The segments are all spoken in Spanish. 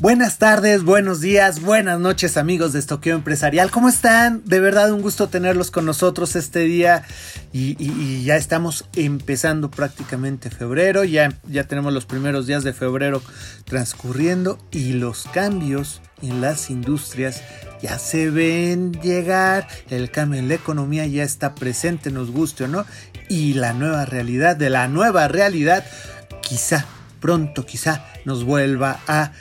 Buenas tardes, buenos días, buenas noches amigos de Estoqueo Empresarial. ¿Cómo están? De verdad un gusto tenerlos con nosotros este día y, ya estamos empezando prácticamente febrero, ya, ya tenemos los primeros días de febrero transcurriendo y los cambios en las industrias ya se ven llegar, el cambio en la economía ya está presente, nos guste o no, y la nueva realidad de la nueva realidad quizá pronto quizá nos vuelva a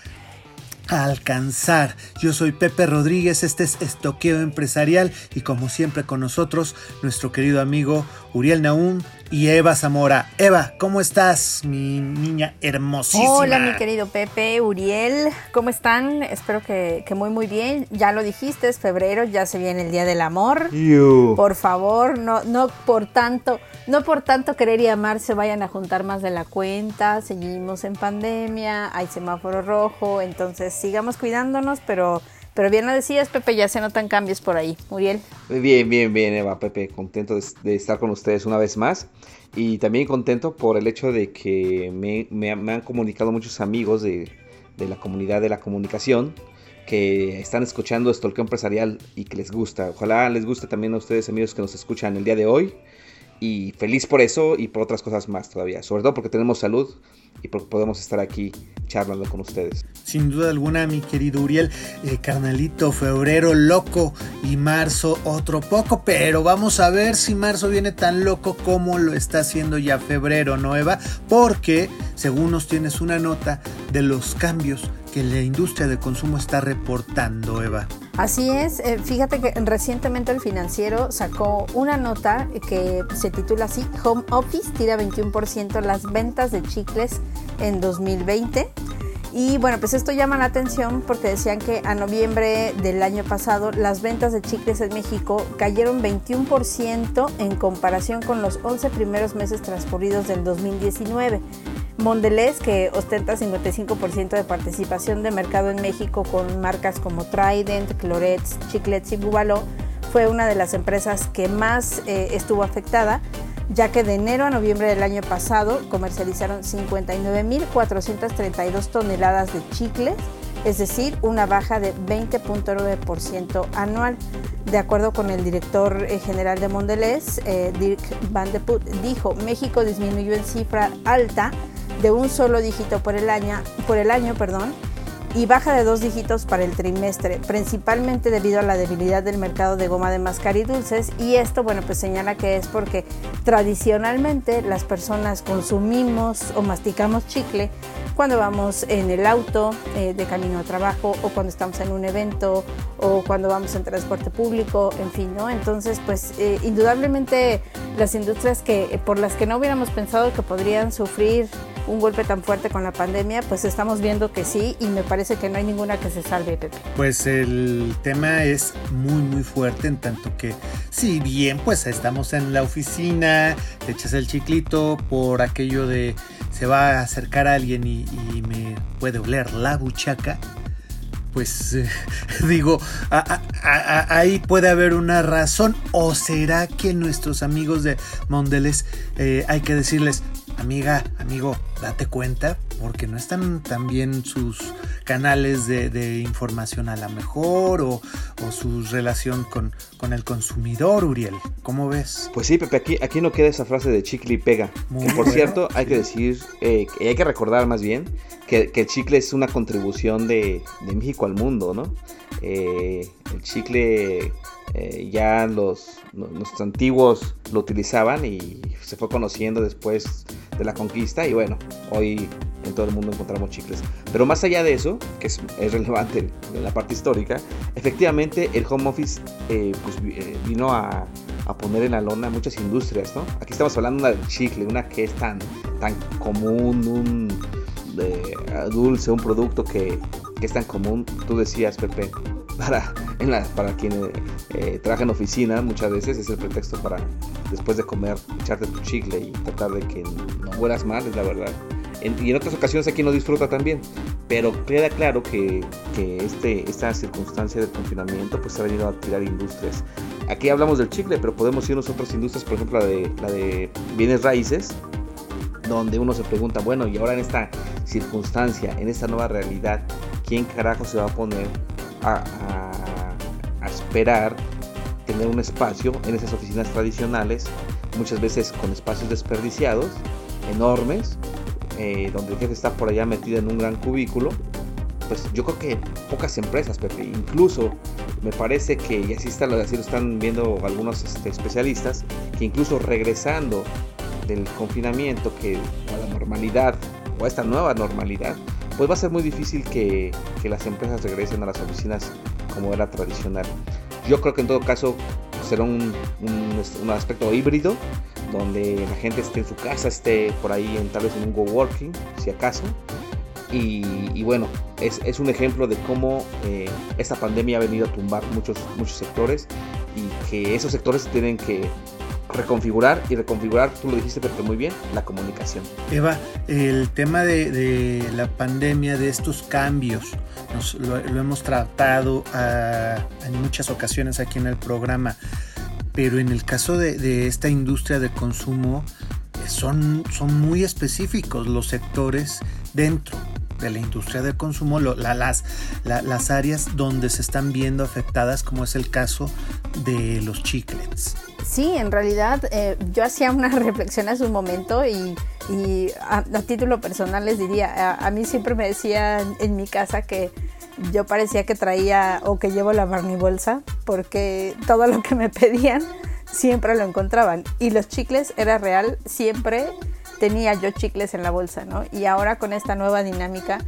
alcanzar. Yo soy Pepe Rodríguez, este es Estoqueo Empresarial y como siempre con nosotros nuestro querido amigo Uriel Naum y Eva Zamora. Eva, ¿cómo estás, mi niña hermosísima? Hola, mi querido Pepe, Uriel, ¿cómo están? Espero que, muy, muy bien. Ya lo dijiste, es febrero, ya se viene el Día del Amor. Por favor, no, no por tanto, no por tanto querer y amar se vayan a juntar más de la cuenta. Seguimos en pandemia, hay semáforo rojo, entonces sigamos cuidándonos, pero pero bien lo decías, Pepe, ya se notan cambios por ahí. Muriel. Bien, bien, bien, Eva, Pepe. Contento de, estar con ustedes una vez más. Y también contento por el hecho de que me, han comunicado muchos amigos de, la comunidad de la comunicación que están escuchando Estolqueo Empresarial y que les gusta. Ojalá les guste también a ustedes, amigos, que nos escuchan el día de hoy. Y feliz por eso y por otras cosas más todavía. Sobre todo porque tenemos salud y porque podemos estar aquí charlando con ustedes. Sin duda alguna, mi querido Uriel, eh, carnalito, febrero loco y marzo otro poco, pero vamos a ver si marzo viene tan loco como lo está haciendo ya febrero, ¿no, Eva? Porque, según nos tienes una nota de los cambios que la industria de consumo está reportando, Eva. Así es, eh, fíjate que recientemente el financiero sacó una nota que se titula así, Home Office tira 21% las ventas de chicles en 2020. Y bueno, pues esto llama la atención porque decían que a noviembre del año pasado las ventas de chicles en México cayeron 21% en comparación con los 11 primeros meses transcurridos del 2019. Mondelez, que ostenta 55% de participación de mercado en México con marcas como Trident, Clorets, Chiclets y Bubalo, fue una de las empresas que más eh, estuvo afectada, ya que de enero a noviembre del año pasado comercializaron 59.432 toneladas de chicles, es decir, una baja de 20.9% anual. De acuerdo con el director eh, general de Mondelez, eh, Dirk Van de Put, dijo, México disminuyó en cifra alta de un solo dígito por el año, por el año perdón, y baja de dos dígitos para el trimestre, principalmente debido a la debilidad del mercado de goma de mascar y dulces. Y esto, bueno, pues señala que es porque tradicionalmente las personas consumimos o masticamos chicle cuando vamos en el auto eh, de camino a trabajo o cuando estamos en un evento o cuando vamos en transporte público, en fin, ¿no? Entonces, pues eh, indudablemente las industrias que por las que no hubiéramos pensado que podrían sufrir un golpe tan fuerte con la pandemia, pues estamos viendo que sí y me parece que no hay ninguna que se salve, Pepe. Pues el tema es muy muy fuerte en tanto que si bien pues estamos en la oficina, te echas el chiclito por aquello de se va a acercar a alguien y, me puede oler la buchaca, pues digo, ahí puede haber una razón. ¿O será que nuestros amigos de Mondeles eh, hay que decirles, amiga, amigo, date cuenta, porque no están tan bien sus canales de, información a la mejor o, su relación con, con, el consumidor, Uriel. ¿Cómo ves? Pues sí, Pepe, aquí, aquí no queda esa frase de chicle y pega. por cierto, hay que decir, eh, hay que recordar más bien que, el chicle es una contribución de, México al mundo, ¿no? Eh, el chicle eh, ya los, los, antiguos lo utilizaban y se fue conociendo después de la conquista y bueno, hoy en todo el mundo encontramos chicles. Pero más allá de eso, que es, relevante en la parte histórica, efectivamente el home office eh, pues, vino a, poner en la lona muchas industrias, ¿no? Aquí estamos hablando de una chicle, una que es tan, tan común, un dulce, un producto que, que, es tan común. Tú decías, Pepe, para, en la, para quien eh, trabaja en oficina muchas veces es el pretexto para después de comer echarte tu chicle y tratar de que no mueras mal, es la verdad. y en otras ocasiones aquí no disfruta también, pero queda claro que, que este, esta circunstancia del confinamiento pues ha venido a tirar industrias. Aquí hablamos del chicle, pero podemos irnos a otras industrias, por ejemplo la de, la de bienes raíces, donde uno se pregunta, bueno, y ahora en esta circunstancia, en esta nueva realidad, ¿quién carajo se va a poner a, esperar tener un espacio en esas oficinas tradicionales, muchas veces con espacios desperdiciados, enormes, eh, donde el jefe está por allá metido en un gran cubículo. Pues yo creo que pocas empresas, Pepe, incluso me parece que, y así, está, lo están viendo algunos este, especialistas, que incluso regresando del confinamiento, que a la normalidad, o a esta nueva normalidad, pues va a ser muy difícil que, las empresas regresen a las oficinas como era tradicional. Yo creo que en todo caso será un, aspecto híbrido, donde la gente esté en su casa, esté por ahí en, tal vez en un coworking, si acaso. Y, bueno, es, un ejemplo de cómo eh, esta pandemia ha venido a tumbar muchos, muchos sectores y que esos sectores tienen que reconfigurar y reconfigurar, tú lo dijiste muy bien, la comunicación. Eva, el tema de, la pandemia, de estos cambios, lo, hemos tratado en muchas ocasiones aquí en el programa, pero en el caso de, esta industria de consumo, son muy específicos los sectores dentro de la industria de consumo, las, las áreas donde se están viendo afectadas, como es el caso de los chiclets. Sí, en realidad eh, yo hacía una reflexión hace un momento y, a, título personal les diría, a, mí siempre me decían en mi casa que yo parecía que traía o que llevo la bolsa porque todo lo que me pedían siempre lo encontraban y los chicles era real, siempre tenía yo chicles en la bolsa, ¿no? Y ahora con esta nueva dinámica,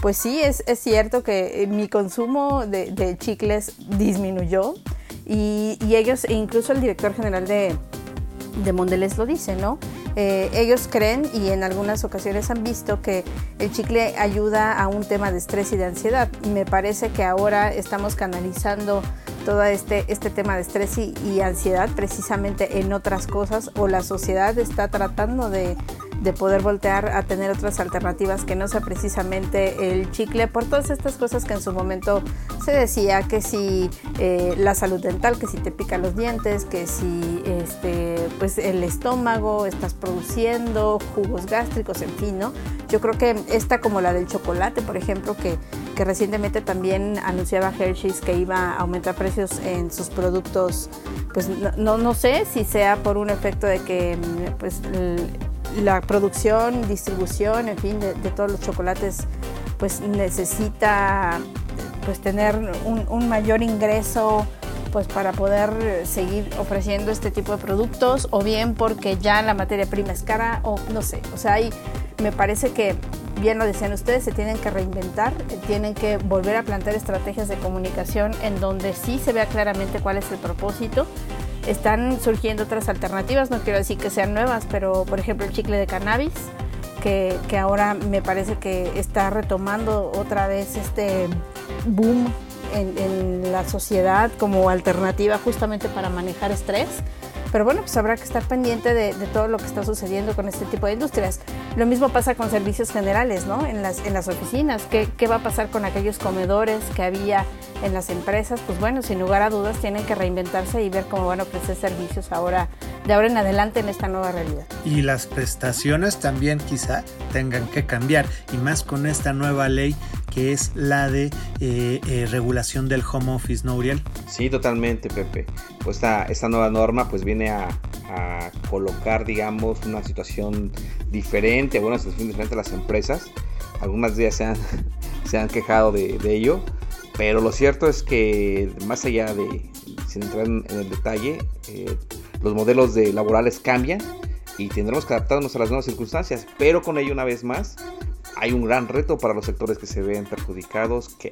pues sí, es, cierto que mi consumo de, chicles disminuyó y, ellos, e incluso el director general de, de lo dice, ¿no? Eh, ellos creen y en algunas ocasiones han visto que el chicle ayuda a un tema de estrés y de ansiedad. Me parece que ahora estamos canalizando todo este, este tema de estrés y ansiedad precisamente en otras cosas o la sociedad está tratando de de poder voltear a tener otras alternativas que no sea precisamente el chicle, por todas estas cosas que en su momento se decía, que si eh, la salud dental, que si te pican los dientes, que si este, pues el estómago, estás produciendo jugos gástricos, en fin, ¿no? Yo creo que esta como la del chocolate, por ejemplo, que, que recientemente también anunciaba Hershey's que iba a aumentar precios en sus productos, pues no, no, sé si sea por un efecto de que pues la producción, distribución, en fin, de, todos los chocolates, pues necesita pues tener un, mayor ingreso pues para poder seguir ofreciendo este tipo de productos o bien porque ya la materia prima es cara o no sé, o sea, ahí me parece que bien lo decían ustedes, se tienen que reinventar, tienen que volver a plantear estrategias de comunicación en donde sí se vea claramente cuál es el propósito están surgiendo otras alternativas, no quiero decir que sean nuevas, pero por ejemplo el chicle de cannabis, que, ahora me parece que está retomando otra vez este boom en, la sociedad como alternativa justamente para manejar estrés. Pero bueno, pues habrá que estar pendiente de, todo lo que está sucediendo con este tipo de industrias. Lo mismo pasa con servicios generales, ¿no? En las, en las oficinas. ¿Qué, ¿Qué va a pasar con aquellos comedores que había en las empresas, pues bueno, sin lugar a dudas tienen que reinventarse y ver cómo van a ofrecer servicios ahora, de ahora en adelante en esta nueva realidad. Y las prestaciones también quizá tengan que cambiar, y más con esta nueva ley que es la de eh, eh, regulación del home office, ¿no, Uriel? Sí, totalmente, Pepe. Pues esta, esta nueva norma pues viene a, colocar, digamos, una situación diferente, bueno, una situación diferente a las empresas. Algunas días se han, se han quejado de, de ello, pero lo cierto es que más allá de, sin entrar en, el detalle, eh, los modelos de laborales cambian y tendremos que adaptarnos a las nuevas circunstancias, pero con ello una vez más hay un gran reto para los sectores que se ven perjudicados, que,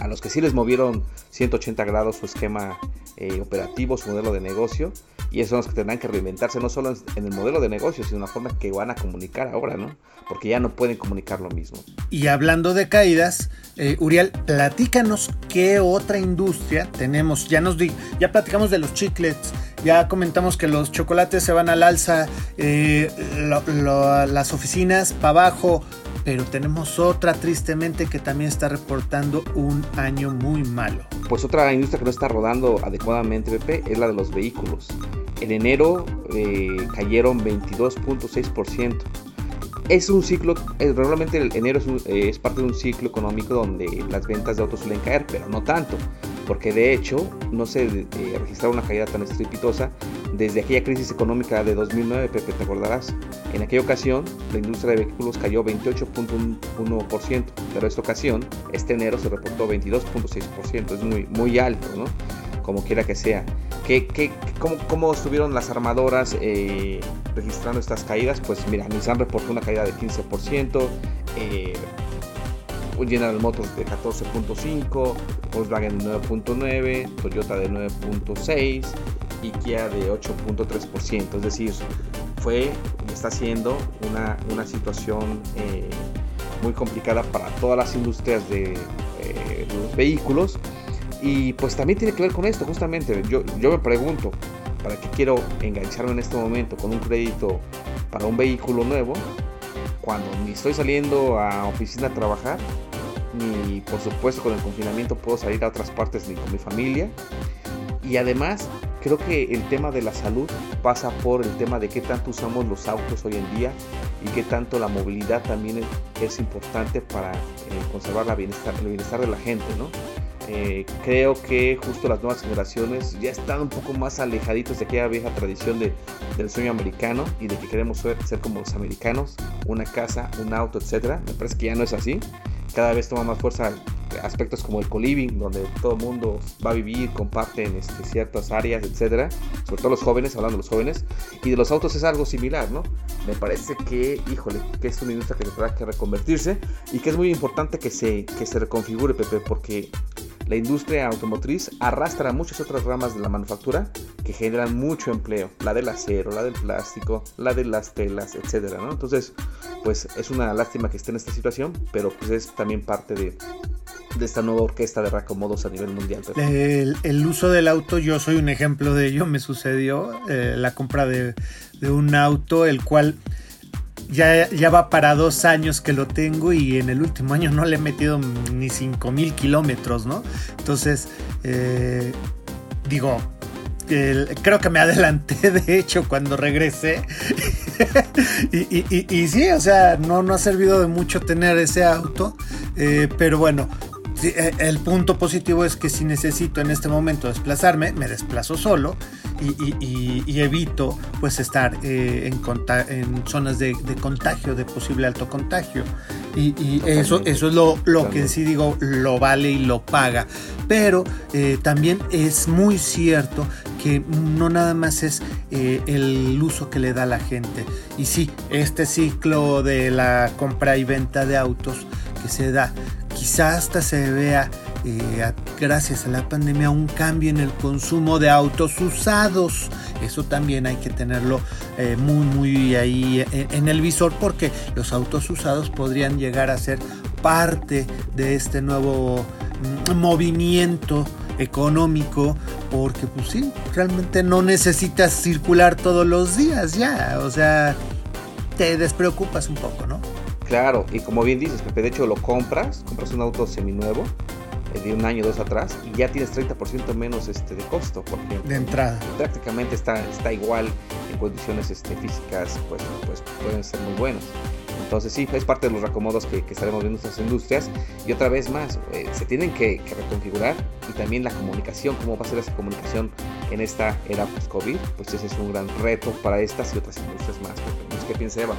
a los que sí les movieron 180 grados su esquema eh, operativo, su modelo de negocio, Y esos son los que tendrán que reinventarse no solo en el modelo de negocio, sino en la forma que van a comunicar ahora, ¿no? Porque ya no pueden comunicar lo mismo. Y hablando de caídas, eh, Uriel, platícanos qué otra industria tenemos. Ya nos di, ya platicamos de los chiclets, ya comentamos que los chocolates se van al alza, eh, las oficinas para abajo, pero tenemos otra tristemente que también está reportando un año muy malo. Pues otra industria que no está rodando adecuadamente, Pepe, es la de los vehículos. En enero eh, cayeron 22.6%. Es un ciclo, eh, realmente enero eh, es, parte de un ciclo económico donde las ventas de autos suelen caer, pero no tanto, porque de hecho no se eh, registraron una caída tan estrepitosa desde aquella crisis económica de 2009, Pepe, te acordarás. En aquella ocasión, la industria de vehículos cayó 28.1%, pero esta ocasión, este enero se reportó 22.6%, es muy, muy alto, ¿no? Como quiera que sea. ¿Qué, qué, cómo, cómo, estuvieron las armadoras eh, registrando estas caídas? Pues mira, Nissan reportó una caída de 15%, eh, General Motors de 14.5%, Volkswagen de 9.9%, Toyota de 9.6%, y Kia de 8.3%. Es decir, fue y está siendo una, una situación eh, muy complicada para todas las industrias de eh, los vehículos. Y pues también tiene que ver con esto, justamente. Yo, yo me pregunto, ¿para qué quiero engancharme en este momento con un crédito para un vehículo nuevo? Cuando ni estoy saliendo a oficina a trabajar, ni por supuesto con el confinamiento puedo salir a otras partes ni con mi familia. Y además creo que el tema de la salud pasa por el tema de qué tanto usamos los autos hoy en día y qué tanto la movilidad también es, importante para eh, conservar el bienestar de la gente, ¿no? Eh, creo que justo las nuevas generaciones ya están un poco más alejaditos de aquella vieja tradición de, del sueño americano y de que queremos ser, ser, como los americanos, una casa, un auto, etc. Me parece que ya no es así. Cada vez toma más fuerza aspectos como el co-living, donde todo el mundo va a vivir, comparten este, ciertas áreas, etcétera, sobre todo los jóvenes, hablando de los jóvenes, y de los autos es algo similar, ¿no? Me parece que, híjole, que es una industria que tendrá que reconvertirse y que es muy importante que se, que se reconfigure, Pepe, porque la industria automotriz arrastra muchas otras ramas de la manufactura que generan mucho empleo, la del acero, la del plástico, la de las telas, etcétera, ¿no? Entonces, pues es una lástima que esté en esta situación, pero pues es también parte de, de esta nueva orquesta de reacomodos a nivel mundial. El, uso del auto, yo soy un ejemplo de ello, me sucedió eh, la compra de, un auto, el cual ya, ya, va para dos años que lo tengo y en el último año no le he metido ni 5 mil kilómetros, ¿no? Entonces, eh, digo, creo que me adelanté de hecho cuando regresé y, sí, o sea, no, no ha servido de mucho tener ese auto, eh, pero bueno, el punto positivo es que si necesito en este momento desplazarme, me desplazo solo y, evito pues estar eh, en, en, zonas de, contagio, de posible alto contagio. Y, eso, eso es lo, lo que en sí digo, lo vale y lo paga. Pero eh, también es muy cierto que no nada más es el uso que le da la gente. Y sí, este ciclo de la compra y venta de autos que se da quizá hasta se vea, eh, gracias a la pandemia, un cambio en el consumo de autos usados. Eso también hay que tenerlo eh, muy, muy ahí en, el visor porque los autos usados podrían llegar a ser parte de este nuevo mm, movimiento económico porque pues sí, realmente no necesitas circular todos los días ya, o sea, te despreocupas un poco, ¿no? Claro, y como bien dices, Pepe, de hecho lo compras, compras un auto seminuevo eh, de un año o dos atrás y ya tienes 30% menos este, de costo, porque de entrada. prácticamente está, está igual en condiciones este, físicas, pues, pues pueden ser muy buenas. Entonces sí, es parte de los reacomodos que, estaremos viendo en nuestras industrias. Y otra vez más, eh, se tienen que, reconfigurar y también la comunicación, cómo va a ser esa comunicación en esta era post-COVID, pues ese es un gran reto para estas y otras industrias más. ¿Qué piensa Eva?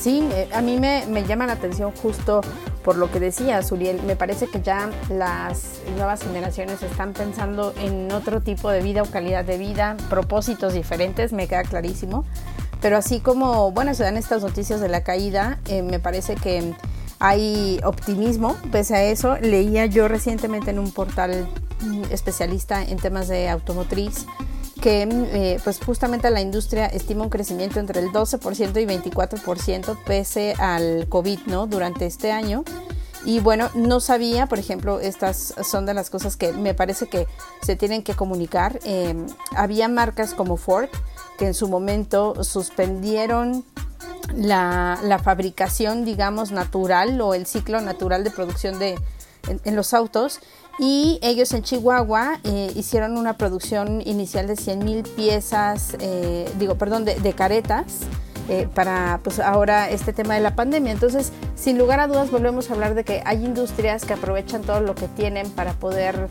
Sí, eh, a mí me, llama la atención justo por lo que decía Uriel. Me parece que ya las nuevas generaciones están pensando en otro tipo de vida o calidad de vida, propósitos diferentes, me queda clarísimo. Pero así como, bueno, se dan estas noticias de la caída, eh, me parece que hay optimismo pese a eso. Leía yo recientemente en un portal mm, especialista en temas de automotriz que eh, pues justamente la industria estima un crecimiento entre el 12% y 24% pese al COVID, ¿no? Durante este año. Y bueno, no sabía, por ejemplo, estas son de las cosas que me parece que se tienen que comunicar. Em, había marcas como Ford que en su momento suspendieron la, la, fabricación, digamos, natural o el ciclo natural de producción de, en, los autos. Y ellos en Chihuahua eh, hicieron una producción inicial de 100 mil piezas, eh, digo, perdón, de, caretas eh, para pues ahora este tema de la pandemia. Entonces, sin lugar a dudas, volvemos a hablar de que hay industrias que aprovechan todo lo que tienen para poder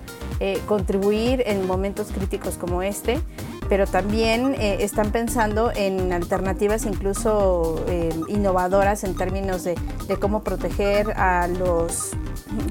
contribuir en momentos críticos como este, pero también están pensando en alternativas incluso innovadoras en términos de, de cómo proteger a los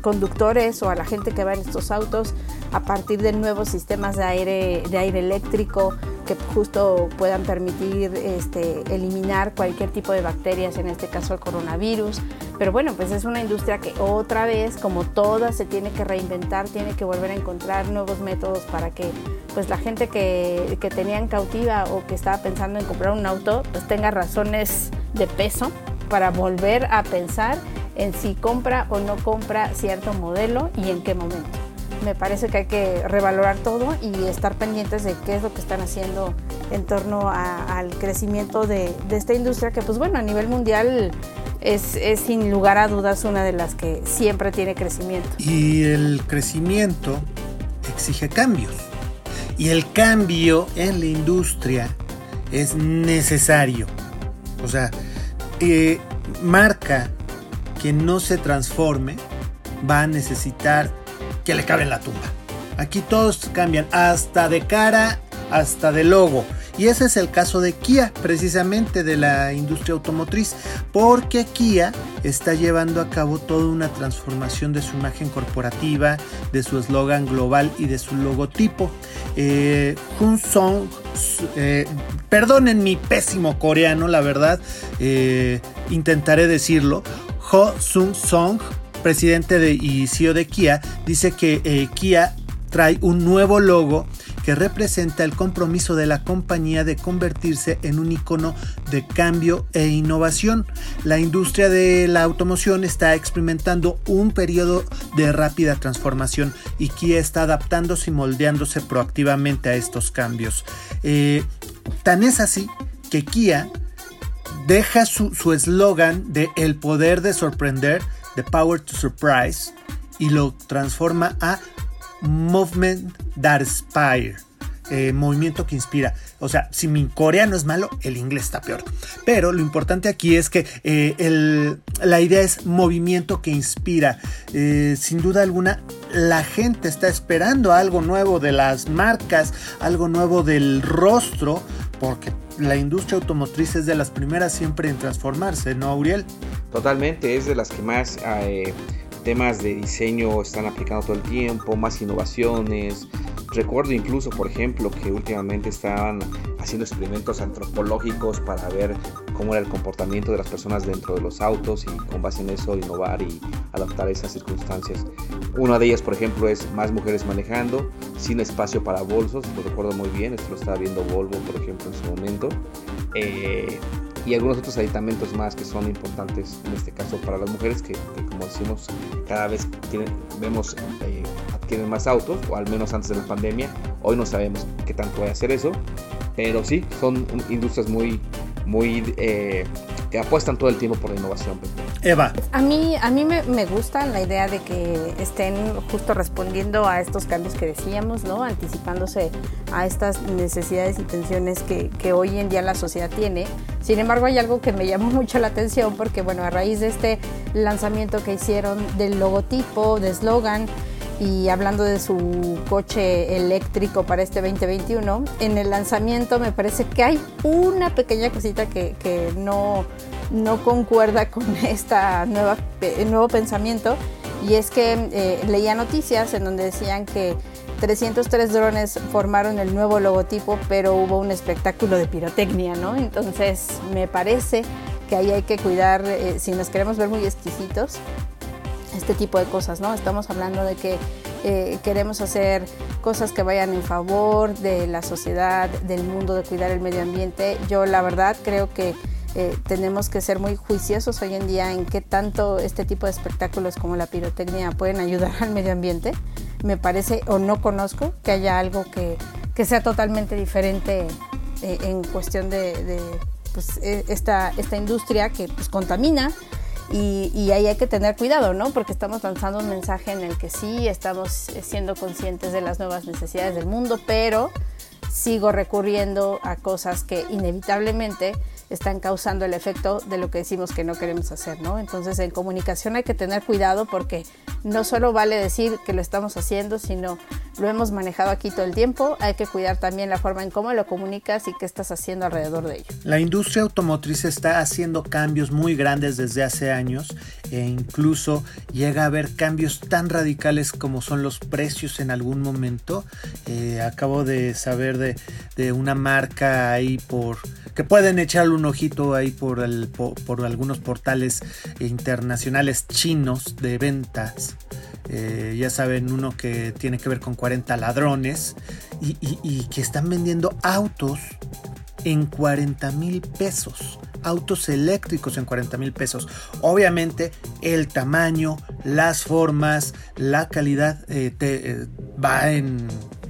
conductores o a la gente que va en estos autos a partir de nuevos sistemas de aire, de aire eléctrico que justo puedan permitir este, eliminar cualquier tipo de bacterias, en este caso el coronavirus. Pero bueno, pues es una industria que otra vez, como todas, se tiene que reinventar, tiene que volver a encontrar nuevos métodos para que pues la gente que, que tenían cautiva o que estaba pensando en comprar un auto, pues tenga razones de peso para volver a pensar en si compra o no compra cierto modelo y en qué momento me parece que hay que revalorar todo y estar pendientes de qué es lo que están haciendo en torno al crecimiento de, esta industria que pues bueno a nivel mundial es, sin lugar a dudas una de las que siempre tiene crecimiento. Y el crecimiento exige cambios. Y el cambio en la industria es necesario. O sea, eh, marca que no se transforme va a necesitar que le cabe en la tumba. Aquí todos cambian, hasta de cara, hasta de logo. Y ese es el caso de Kia, precisamente de la industria automotriz, porque Kia está llevando a cabo toda una transformación de su imagen corporativa, de su eslogan global y de su logotipo. Eh, Song, eh, perdonen mi pésimo coreano, la verdad, eh, intentaré decirlo. Ho Sung Song presidente de, y CEO de Kia, dice que eh, Kia trae un nuevo logo que representa el compromiso de la compañía de convertirse en un icono de cambio e innovación. La industria de la automoción está experimentando un periodo de rápida transformación y Kia está adaptándose y moldeándose proactivamente a estos cambios. Eh, tan es así que Kia deja su eslogan de el poder de sorprender The Power to Surprise y lo transforma a Movement That Inspire. Eh, movimiento que inspira. O sea, si mi coreano es malo, el inglés está peor. Pero lo importante aquí es que eh, la idea es movimiento que inspira. Eh, sin duda alguna, la gente está esperando algo nuevo de las marcas, algo nuevo del rostro, porque la industria automotriz es de las primeras siempre en transformarse, ¿no, Auriel? Totalmente, es de las que más eh, temas de diseño están aplicando todo el tiempo, más innovaciones. Recuerdo incluso, por ejemplo, que últimamente estaban haciendo experimentos antropológicos para ver cómo era el comportamiento de las personas dentro de los autos y con base en eso innovar y adaptar esas circunstancias. Una de ellas, por ejemplo, es más mujeres manejando, sin espacio para bolsos, lo recuerdo muy bien, esto lo estaba viendo Volvo, por ejemplo, en su momento. Eh, y algunos otros aditamentos más que son importantes en este caso para las mujeres que, como decimos cada vez vemos eh, adquieren más autos o al menos antes de la pandemia hoy no sabemos qué tanto va a hacer eso pero sí son industrias muy muy eh, que apuestan todo el tiempo por la innovación. Eva. A mí, a mí me, me, gusta la idea de que estén justo respondiendo a estos cambios que decíamos, ¿no? Anticipándose a estas necesidades y tensiones que, que hoy en día la sociedad tiene. Sin embargo, hay algo que me llamó mucho la atención porque, bueno, a raíz de este lanzamiento que hicieron del logotipo, de eslogan, y hablando de su coche eléctrico para este 2021, en el lanzamiento me parece que hay una pequeña cosita que, que no, no concuerda con este nuevo pensamiento y es que eh, leía noticias en donde decían que 303 drones formaron el nuevo logotipo, pero hubo un espectáculo de pirotecnia, ¿no? Entonces me parece que ahí hay que cuidar, eh, si nos queremos ver muy exquisitos, este tipo de cosas, ¿no? Estamos hablando de que eh, queremos hacer cosas que vayan en favor de la sociedad, del mundo, de cuidar el medio ambiente. Yo la verdad creo que eh, tenemos que ser muy juiciosos hoy en día en qué tanto este tipo de espectáculos como la pirotecnia pueden ayudar al medio ambiente. Me parece o no conozco que haya algo que, que sea totalmente diferente eh, en cuestión de, pues, e, esta, esta industria que pues, contamina y, y, ahí hay que tener cuidado, ¿no? Porque estamos lanzando un mensaje en el que sí estamos siendo conscientes de las nuevas necesidades del mundo, pero sigo recurriendo a cosas que inevitablemente están causando el efecto de lo que decimos que no queremos hacer, ¿no? Entonces en comunicación hay que tener cuidado porque no solo vale decir que lo estamos haciendo, sino lo hemos manejado aquí todo el tiempo, hay que cuidar también la forma en cómo lo comunicas y qué estás haciendo alrededor de ello. La industria automotriz está haciendo cambios muy grandes desde hace años e incluso llega a haber cambios tan radicales como son los precios en algún momento. Eh, acabo de saber de, de una marca ahí por que pueden echarle un ojito ahí por, por, algunos portales internacionales chinos de ventas. Eh, ya saben, uno que tiene que ver con 40 ladrones y, que están vendiendo autos en 40 mil pesos autos eléctricos en 40 mil pesos. Obviamente el tamaño, las formas, la calidad eh, eh, va en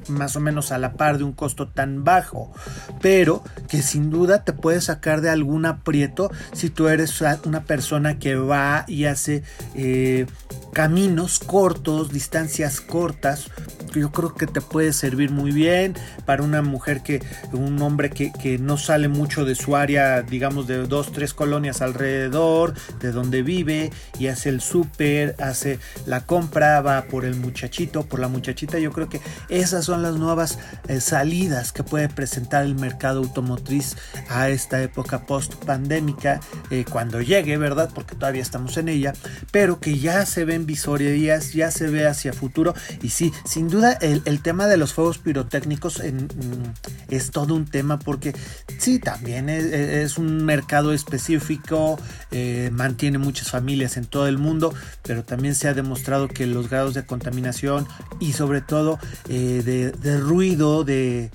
más o menos a la par de un costo tan bajo, pero que sin duda te puede sacar de algún aprieto si tú eres una persona que va y hace eh, caminos cortos, distancias cortas, yo creo que te puede servir muy bien para una mujer que, un hombre que, que no sale mucho de su área, digamos de dos, tres colonias alrededor de donde vive y hace el súper, hace la compra, va por el muchachito, por la muchachita. Yo creo que esas son las nuevas eh, salidas que puede presentar el mercado automotriz a esta época post pandémica, eh, cuando llegue, ¿verdad? Porque todavía estamos en ella, pero que ya se ven visorías, ya se ve hacia futuro y sí, sin duda el, tema de los fuegos pirotécnicos es todo un tema porque sí, también es, un mercado específico, eh, mantiene muchas familias en todo el mundo, pero también se ha demostrado que los grados de contaminación y sobre todo eh, de, ruido, de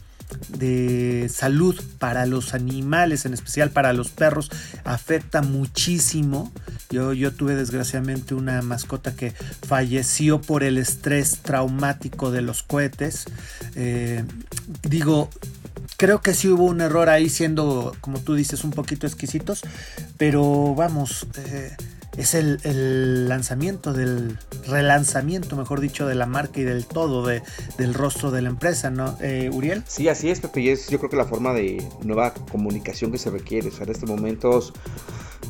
salud para los animales, en especial para los perros, afecta muchísimo. Yo, yo tuve desgraciadamente una mascota que falleció por el estrés traumático de los cohetes. Eh, digo, creo que sí hubo un error ahí siendo, como tú dices, un poquito exquisitos, pero vamos, eh, es el, lanzamiento del relanzamiento, mejor dicho, de la marca y del todo, de, del rostro de la empresa, ¿no, eh, Uriel? Sí, así es, Pepe, y es yo creo que la forma de nueva comunicación que se requiere, o sea, en estos momentos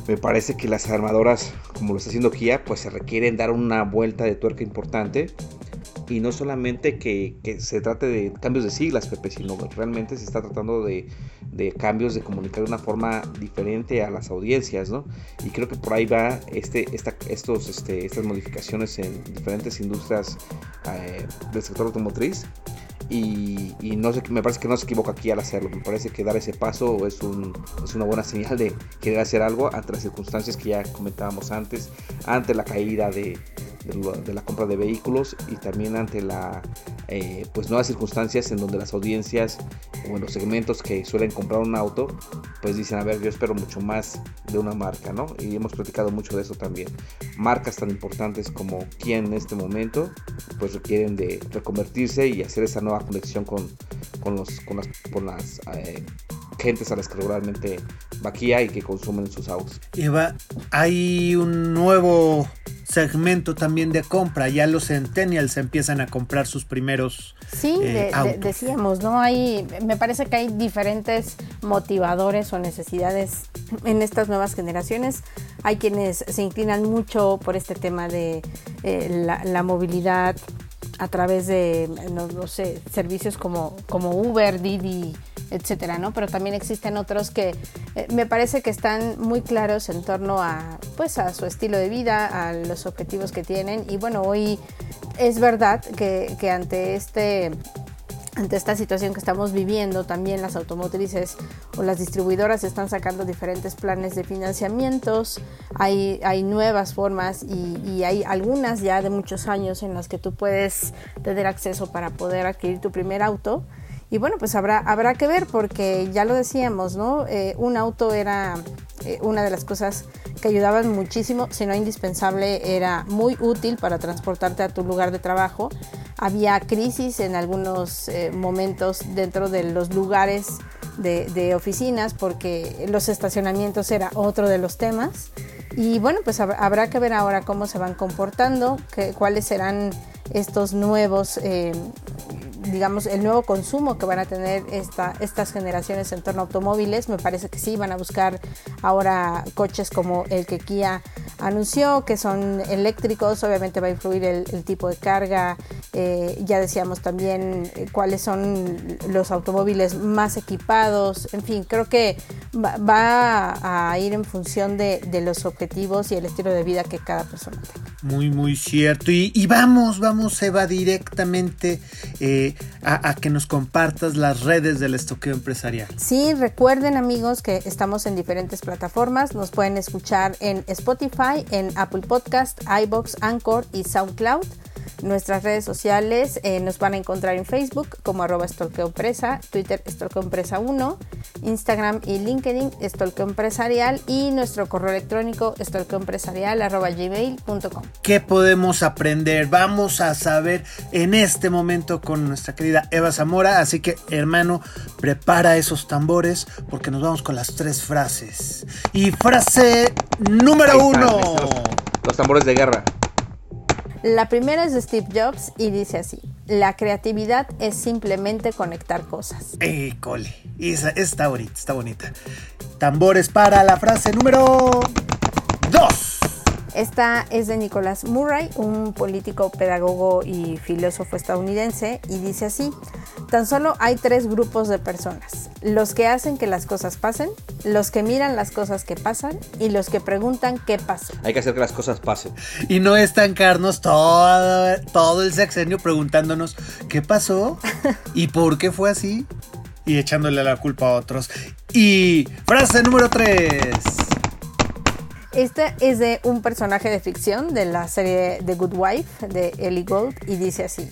me parece que las armadoras, como lo está haciendo Kia, pues se requieren dar una vuelta de tuerca importante y no solamente que, se trate de cambios de siglas, Pepe, sino que realmente se está tratando de, cambios de comunicar de una forma diferente a las audiencias, ¿no? Y creo que por ahí va este, esta, estos, este, estas modificaciones en diferentes industrias eh, del sector automotriz. Y, no sé, me parece que no se equivoca aquí al hacerlo. Me parece que dar ese paso es, un, es una buena señal de querer hacer algo ante las circunstancias que ya comentábamos antes, ante la caída de, de, la compra de vehículos y también ante la eh, pues nuevas circunstancias en donde las audiencias o en los segmentos que suelen comprar un auto pues dicen a ver yo espero mucho más de una marca no y hemos platicado mucho de eso también. Marcas tan importantes como Kia en este momento pues requieren de reconvertirse y hacer esa nueva conexión con, con los con las, con las eh, gentes a las que regularmente va Kia y que consumen sus autos Eva hay un nuevo segmento también de compra. Ya los centennials empiezan a comprar sus primeros. Sí, eh, decíamos, ¿no? Hay, me parece que hay diferentes motivadores o necesidades en estas nuevas generaciones. Hay quienes se inclinan mucho por este tema de eh, la, movilidad a través de, no, sé, servicios como, como Uber, Didi etcétera, ¿no? Pero también existen otros que eh, me parece que están muy claros en torno a, pues, a su estilo de vida, a los objetivos que tienen. Y bueno, hoy es verdad que, ante este ante esta situación que estamos viviendo, también las automotrices o las distribuidoras están sacando diferentes planes de financiamientos, hay, hay nuevas formas y, hay algunas ya de muchos años en las que tú puedes tener acceso para poder adquirir tu primer auto. Y bueno, pues habrá, habrá que ver porque ya lo decíamos, ¿no? Eh, un auto era eh, una de las cosas que ayudaban muchísimo, si no indispensable, era muy útil para transportarte a tu lugar de trabajo. Había crisis en algunos eh, momentos dentro de los lugares de, oficinas porque los estacionamientos era otro de los temas. Y bueno, pues habrá que ver ahora cómo se van comportando, cuáles serán estos nuevos digamos, el nuevo consumo que van a tener esta, estas generaciones en torno a automóviles. Me parece que sí, van a buscar ahora coches como el que Kia anunció, que son eléctricos. Obviamente va a influir el, tipo de carga. Eh, ya decíamos también eh, cuáles son los automóviles más equipados. En fin, creo que va, a ir en función de, los objetivos y el estilo de vida que cada persona tenga. Muy, muy cierto. Y, vamos, vamos, Eva, directamente eh, a, que nos compartas las redes del estoqueo empresarial. Sí, recuerden amigos que estamos en diferentes plataformas. Nos pueden escuchar en Spotify, en Apple Podcast, iBox, Anchor y SoundCloud. Nuestras redes sociales eh, nos van a encontrar en Facebook como arroba Empresa, Twitter Empresa 1, Instagram y LinkedIn Empresarial y nuestro correo electrónico estolqueoempresarial arroba gmail.com. ¿Qué podemos aprender? Vamos a saber en este momento con nuestra querida Eva Zamora, así que hermano, prepara esos tambores porque nos vamos con las tres frases. Y frase número uno. los tambores de guerra. La primera es de Steve Jobs y dice así, la creatividad es simplemente conectar cosas. ¡Eh, cole! Esa está bonita, está bonita. Tambores para la frase número 2. Esta es de Nicholas Murray, un político, pedagogo y filósofo estadounidense, y dice así, tan solo hay tres grupos de personas, los que hacen que las cosas pasen, los que miran las cosas que pasan y los que preguntan qué pasó. Hay que hacer que las cosas pasen. Y no estancarnos todo, todo el sexenio preguntándonos qué pasó y por qué fue así y echándole la culpa a otros. Y frase número 3. Este es de un personaje de ficción de la serie The Good Wife de Ellie Gold y dice así.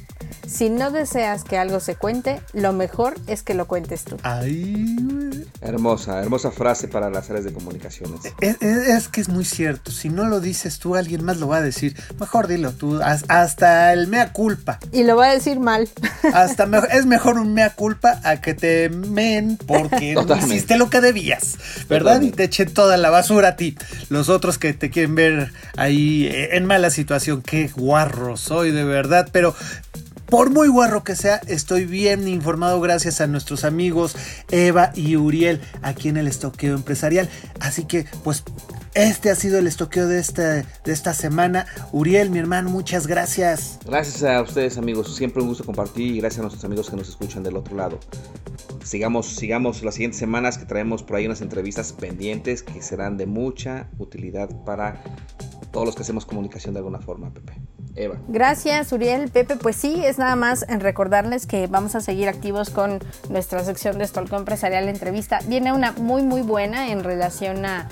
Si no deseas que algo se cuente, lo mejor es que lo cuentes tú. Ay, hermosa, hermosa frase para las áreas de comunicaciones. Es, que es muy cierto. Si no lo dices tú, alguien más lo va a decir. Mejor dilo tú. Hasta el mea culpa. Y lo va a decir mal. Hasta es mejor un mea culpa a que te men porque no hiciste lo que debías, ¿verdad? Y te echen toda la basura a ti. Los otros que te quieren ver ahí eh, en mala situación. Qué guarro soy de verdad. Pero por muy guarro que sea, estoy bien informado gracias a nuestros amigos Eva y Uriel aquí en el estoqueo empresarial. Así que, pues, este ha sido el estoqueo de esta, de esta semana. Uriel, mi hermano, muchas gracias. Gracias a ustedes, amigos. Siempre un gusto compartir y gracias a nuestros amigos que nos escuchan del otro lado. Sigamos, sigamos las siguientes semanas que traemos por ahí unas entrevistas pendientes que serán de mucha utilidad para todos los que hacemos comunicación de alguna forma, Pepe. Eva. Gracias, Uriel. Pepe, pues sí, es nada más en recordarles que vamos a seguir activos con nuestra sección de Stolco Empresarial Entrevista. Viene una muy, muy buena en relación a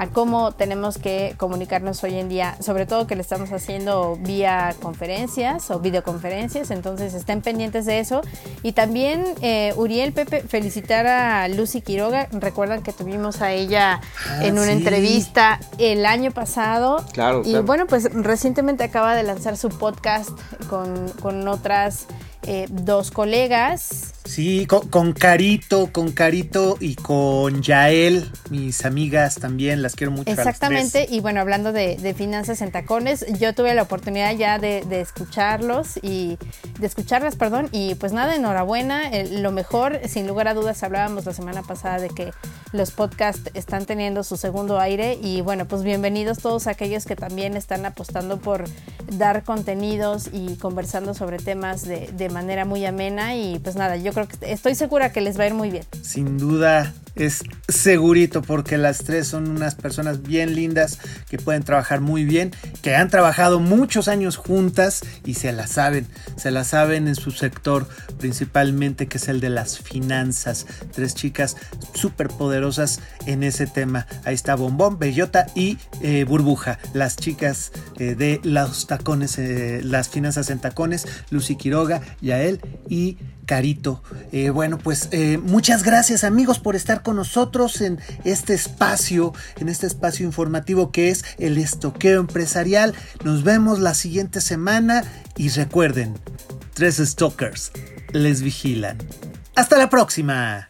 a cómo tenemos que comunicarnos hoy en día, sobre todo que lo estamos haciendo vía conferencias o videoconferencias, entonces estén pendientes de eso. Y también, eh, Uriel Pepe, felicitar a Lucy Quiroga, recuerdan que tuvimos a ella ah, en una entrevista el año pasado. Claro. Y bueno, pues recientemente acaba de lanzar su podcast con, con otras eh, dos colegas. Sí, con, Carito, con Carito y con Yael, mis amigas también, las quiero mucho. Exactamente, y bueno, hablando de, finanzas en tacones, yo tuve la oportunidad ya de, escucharlos y de escucharlas, perdón, y pues nada, enhorabuena, lo mejor, sin lugar a dudas, hablábamos la semana pasada de que los podcasts están teniendo su segundo aire y bueno, pues bienvenidos todos aquellos que también están apostando por dar contenidos y conversando sobre temas de, de manera muy amena y pues nada, yo creo que estoy segura que les va a ir muy bien. Sin duda, es segurito porque las tres son unas personas bien lindas que pueden trabajar muy bien, que han trabajado muchos años juntas y se la saben, se la saben en su sector principalmente que es el de las finanzas. Tres chicas súper poderosas en ese tema. Ahí está Bombón, Bellota y eh, Burbuja, las chicas eh, de los tacones, eh, las finanzas en tacones, Lucy Quiroga, Yael y Carito. Bueno, pues muchas gracias amigos por con nosotros en este espacio, en este espacio informativo que es el estoqueo empresarial. Nos vemos la siguiente semana y recuerden, tres stalkers les vigilan. Hasta la próxima.